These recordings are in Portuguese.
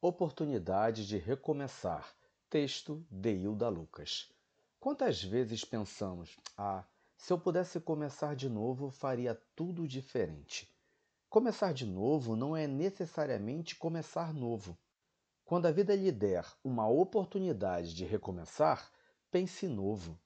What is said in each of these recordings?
Oportunidade de recomeçar. Texto de Hilda Lucas. Quantas vezes pensamos: ah, se eu pudesse começar de novo, faria tudo diferente. Começar de novo não é necessariamente começar novo. Quando a vida lhe der uma oportunidade de recomeçar, pense novo.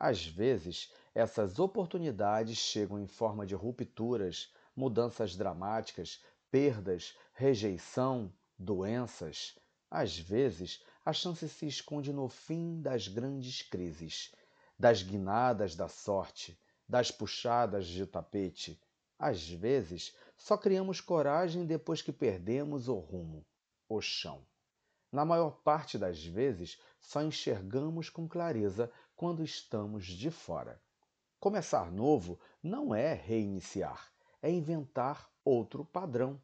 Às vezes, essas oportunidades chegam em forma de rupturas, mudanças dramáticas, perdas, rejeição, doenças. Às vezes, a chance se esconde no fim das grandes crises, das guinadas da sorte, das puxadas de tapete. Às vezes, só criamos coragem depois que perdemos o rumo, o chão. Na maior parte das vezes, só enxergamos com clareza quando estamos de fora. Começar novo não é reiniciar, é inventar outro padrão,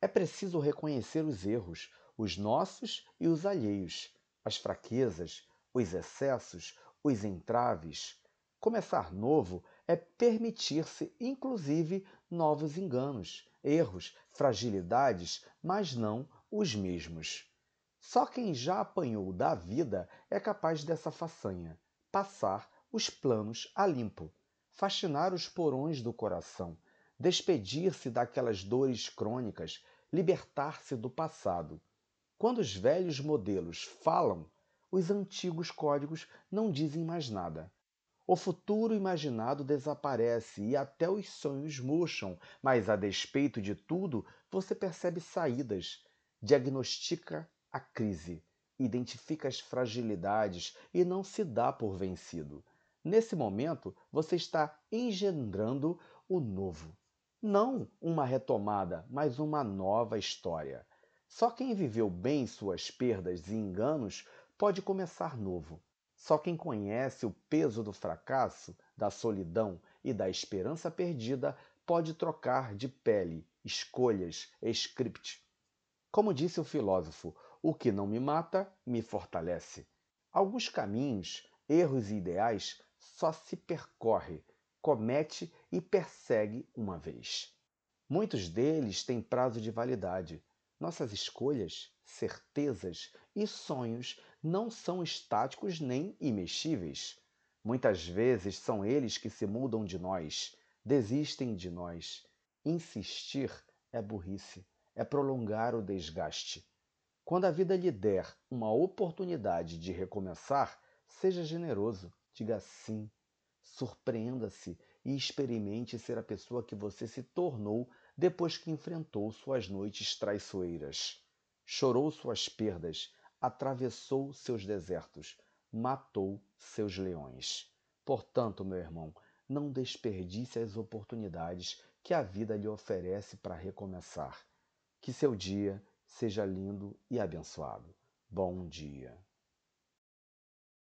é preciso reconhecer os erros, os nossos e os alheios, as fraquezas, os excessos, os entraves. Começar novo é permitir-se, inclusive, novos enganos, erros, fragilidades, mas não os mesmos. Só quem já apanhou da vida é capaz dessa façanha, passar os planos a limpo, faxinar os porões do coração, despedir-se daquelas dores crônicas, libertar-se do passado. Quando os velhos modelos falam, os antigos códigos não dizem mais nada. O futuro imaginado desaparece e até os sonhos murcham, mas a despeito de tudo, você percebe saídas, diagnostica a crise, identifica as fragilidades e não se dá por vencido. Nesse momento, você está engendrando o novo. Não uma retomada, mas uma nova história. Só quem viveu bem suas perdas e enganos pode começar novo. Só quem conhece o peso do fracasso, da solidão e da esperança perdida pode trocar de pele, escolhas, script. Como disse o filósofo, o que não me mata, me fortalece. Alguns caminhos, erros e ideais só se percorre, comete e persegue uma vez. Muitos deles têm prazo de validade. Nossas escolhas, certezas e sonhos não são estáticos nem imexíveis. Muitas vezes são eles que se mudam de nós, desistem de nós. Insistir é burrice, é prolongar o desgaste. Quando a vida lhe der uma oportunidade de recomeçar, seja generoso, diga sim, surpreenda-se e experimente ser a pessoa que você se tornou depois que enfrentou suas noites traiçoeiras. Chorou suas perdas, atravessou seus desertos, matou seus leões. Portanto, meu irmão, não desperdice as oportunidades que a vida lhe oferece para recomeçar. Que seu dia seja lindo e abençoado. Bom dia.